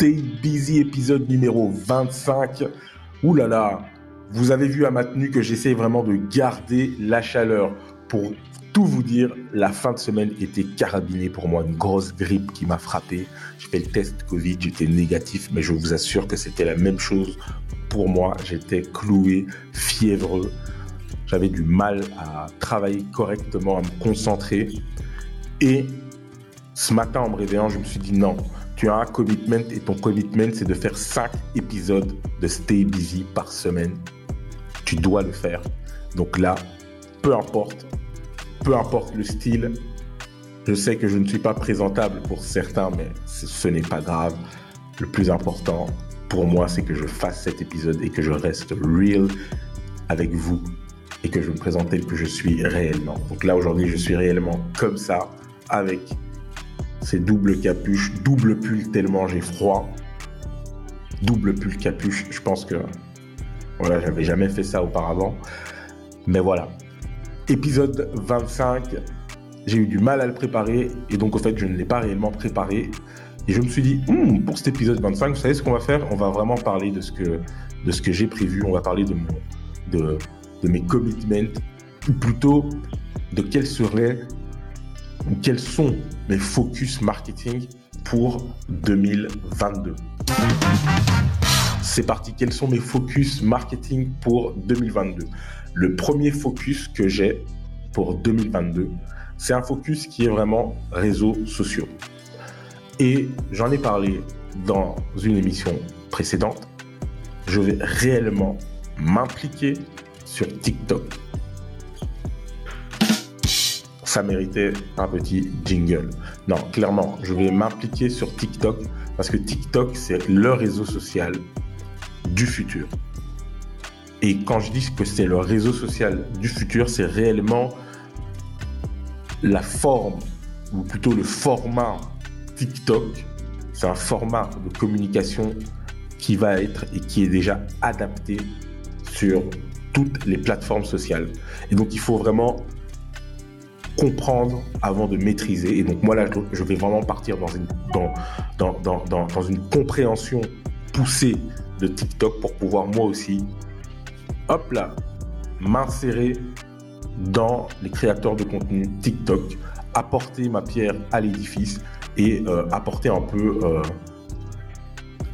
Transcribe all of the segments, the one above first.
Stay Busy épisode numéro 25. Ouh là là, vous avez vu à ma tenue que j'essaie vraiment de garder la chaleur. Pour tout vous dire, la fin de semaine était carabinée pour moi, une grosse grippe qui m'a frappé. J'ai fait le test Covid, j'étais négatif, mais je vous assure que c'était la même chose pour moi. J'étais cloué, fiévreux. J'avais du mal à travailler correctement, à me concentrer. Et ce matin, en me réveillant, je me suis dit non, tu as un commitment et ton commitment, c'est de faire 5 épisodes de Stay Busy par semaine. Tu dois le faire. Donc là, peu importe, peu importe le style, je sais que je ne suis pas présentable pour certains, mais ce n'est pas grave. Le plus important pour moi, c'est que je fasse cet épisode et que je reste real avec vous et que je me présente tel que je suis réellement. Donc là, aujourd'hui, je suis réellement comme ça, avec ces doubles capuches, double pull tellement j'ai froid. Double pull capuche, je pense que voilà, j'avais jamais fait ça auparavant. Mais voilà. Épisode 25, j'ai eu du mal à le préparer et donc au fait, je ne l'ai pas réellement préparé. Et je me suis dit, hmm, pour cet épisode 25, vous savez ce qu'on va faire? On va vraiment parler de ce que, j'ai prévu. On va parler de, de mes commitments, ou plutôt de quels seraient quels sont mes focus marketing pour 2022 C'est parti, quels sont mes focus marketing pour 2022 Le premier focus que j'ai pour 2022, c'est un focus qui est vraiment réseaux sociaux. Et j'en ai parlé dans une émission précédente. Je vais réellement m'impliquer sur TikTok ça méritait un petit jingle. Non, clairement, je vais m'impliquer sur TikTok parce que TikTok, c'est le réseau social du futur. Et quand je dis que c'est le réseau social du futur, c'est réellement la forme, ou plutôt le format TikTok. C'est un format de communication qui va être et qui est déjà adapté sur toutes les plateformes sociales. Et donc, il faut vraiment comprendre avant de maîtriser. Et donc moi là, je vais vraiment partir dans une, dans, dans, une compréhension poussée de TikTok pour pouvoir moi aussi, hop là, m'insérer dans les créateurs de contenu TikTok, apporter ma pierre à l'édifice et euh, apporter un peu euh,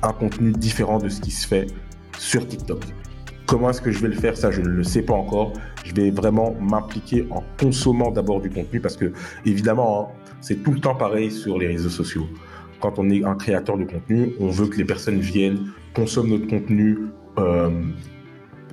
un contenu différent de ce qui se fait sur TikTok. Comment est-ce que je vais le faire Ça, je ne le sais pas encore. Je vais vraiment m'impliquer en consommant d'abord du contenu parce que, évidemment, hein, c'est tout le temps pareil sur les réseaux sociaux. Quand on est un créateur de contenu, on veut que les personnes viennent, consomment notre contenu, euh,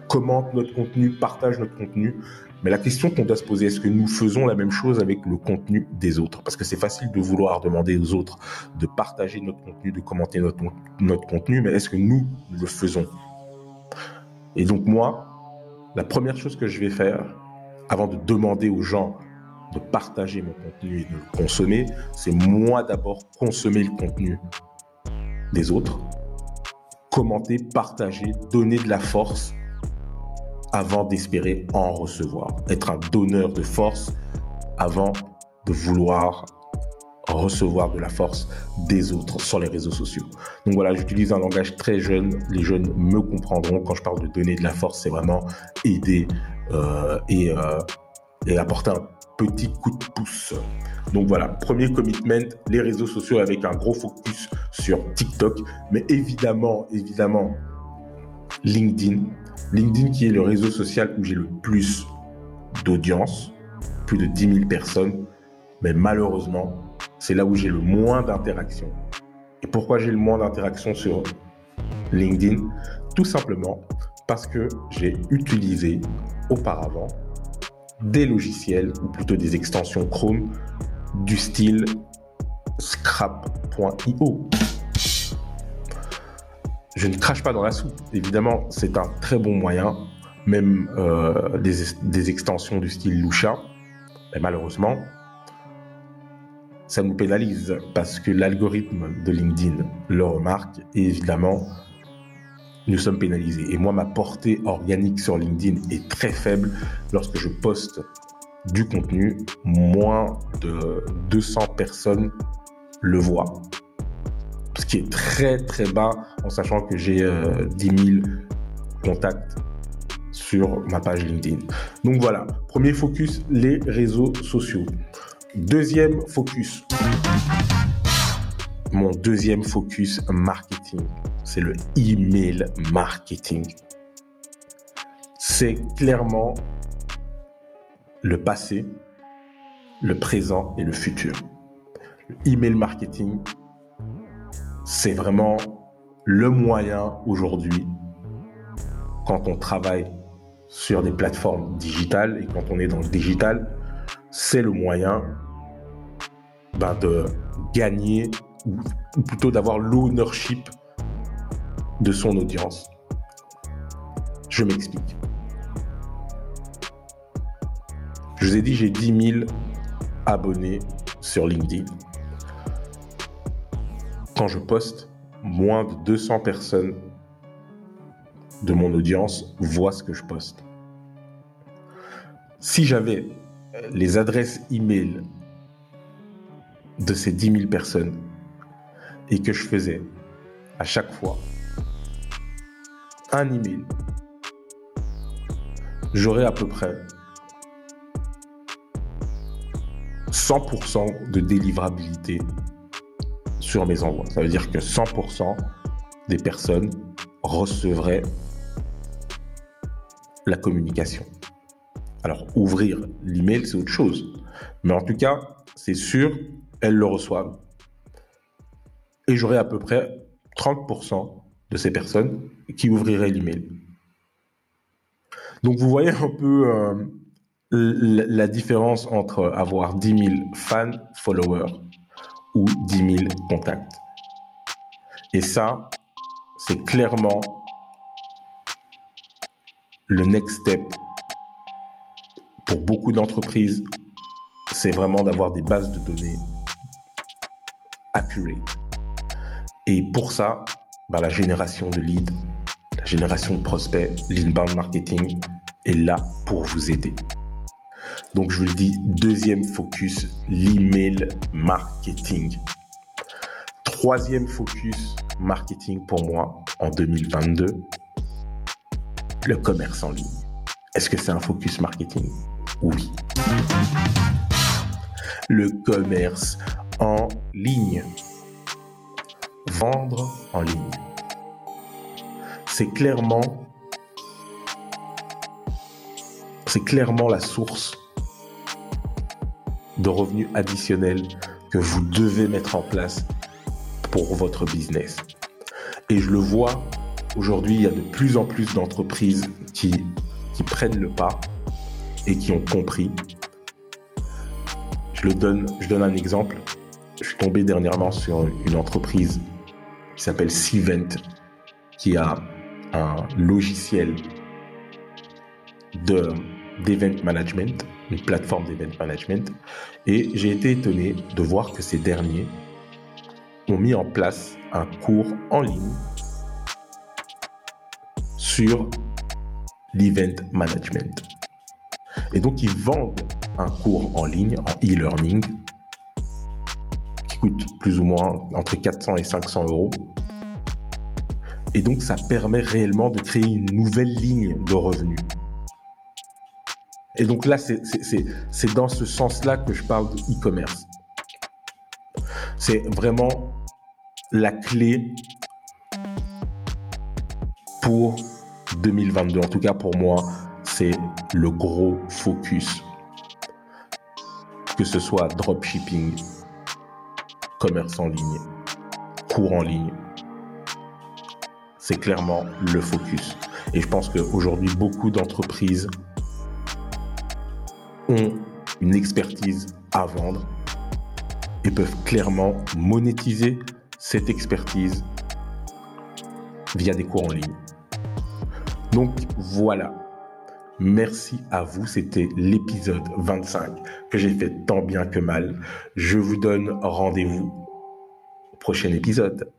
commentent notre contenu, partagent notre contenu. Mais la question qu'on doit se poser, est-ce que nous faisons la même chose avec le contenu des autres? Parce que c'est facile de vouloir demander aux autres de partager notre contenu, de commenter notre, notre contenu, mais est-ce que nous le faisons? Et donc moi, la première chose que je vais faire, avant de demander aux gens de partager mon contenu et de le consommer, c'est moi d'abord consommer le contenu des autres, commenter, partager, donner de la force avant d'espérer en recevoir. Être un donneur de force avant de vouloir recevoir de la force des autres sur les réseaux sociaux. Donc voilà, j'utilise un langage très jeune. Les jeunes me comprendront quand je parle de donner de la force, c'est vraiment aider euh, et, euh, et apporter un petit coup de pouce. Donc voilà, premier commitment, les réseaux sociaux avec un gros focus sur TikTok, mais évidemment, évidemment, LinkedIn. LinkedIn qui est le réseau social où j'ai le plus d'audience, plus de 10 000 personnes, mais malheureusement, c'est là où j'ai le moins d'interactions. Et pourquoi j'ai le moins d'interactions sur LinkedIn? Tout simplement parce que j'ai utilisé auparavant des logiciels, ou plutôt des extensions Chrome, du style scrap.io. Je ne crache pas dans la soupe. Évidemment, c'est un très bon moyen, même euh, des, des, extensions du style Lucha. Mais malheureusement, ça nous pénalise parce que l'algorithme de LinkedIn le remarque et évidemment, nous sommes pénalisés. Et moi, ma portée organique sur LinkedIn est très faible lorsque je poste du contenu. Moins de 200 personnes le voient. Ce qui est très très bas en sachant que j'ai 10 000 contacts sur ma page LinkedIn. Donc voilà, premier focus, les réseaux sociaux. Deuxième focus, mon deuxième focus marketing, c'est le email marketing. C'est clairement le passé, le présent et le futur. Le email marketing, c'est vraiment le moyen aujourd'hui quand on travaille sur des plateformes digitales et quand on est dans le digital, c'est le moyen ben, de gagner ou plutôt d'avoir l'ownership de son audience. Je m'explique. Je vous ai dit, j'ai 10 000 abonnés sur LinkedIn. Quand je poste, moins de 200 personnes de mon audience voient ce que je poste. Si j'avais les adresses e-mail de ces 10 000 personnes et que je faisais à chaque fois un email, j'aurais à peu près 100% de délivrabilité sur mes envois. Ça veut dire que 100% des personnes recevraient la communication. Alors, ouvrir l'email, c'est autre chose. Mais en tout cas, c'est sûr, elles le reçoivent. Et j'aurai à peu près 30% de ces personnes qui ouvriraient l'email. Donc, vous voyez un peu euh, la différence entre avoir 10 000 fans, followers ou 10 000 contacts. Et ça, c'est clairement le next step pour beaucoup d'entreprises, c'est vraiment d'avoir des bases de données accurate. Et pour ça, bah, la génération de leads, la génération de prospects, l'inbound marketing est là pour vous aider. Donc je vous le dis, deuxième focus, l'email marketing. Troisième focus marketing pour moi en 2022, le commerce en ligne. Est-ce que c'est un focus marketing? Oui. Le commerce en ligne. Vendre en ligne. C'est clairement c'est clairement la source de revenus additionnels que vous devez mettre en place pour votre business. Et je le vois Aujourd'hui, il y a de plus en plus d'entreprises qui, qui prennent le pas et qui ont compris. Je, donne, un exemple. Je suis tombé dernièrement sur une entreprise qui s'appelle Cvent, qui a un logiciel de d'event management, une plateforme d'event management. Et j'ai été étonné de voir que ces derniers ont mis en place un cours en ligne sur l'event management. Et donc, ils vendent un cours en ligne, en e-learning, qui coûte plus ou moins entre 400 et 500 euros. Et donc, ça permet réellement de créer une nouvelle ligne de revenus. Et donc là, c'est dans ce sens-là que je parle de e-commerce. C'est vraiment la clé pour 2022. En tout cas, pour moi, c'est le gros focus. Que ce soit dropshipping, commerce en ligne, cours en ligne, c'est clairement le focus. Et je pense qu'aujourd'hui, beaucoup d'entreprises ont une expertise à vendre et peuvent clairement monétiser cette expertise via des cours en ligne. Donc voilà. Merci à vous. C'était l'épisode 25 que j'ai fait tant bien que mal. Je vous donne rendez-vous au prochain épisode.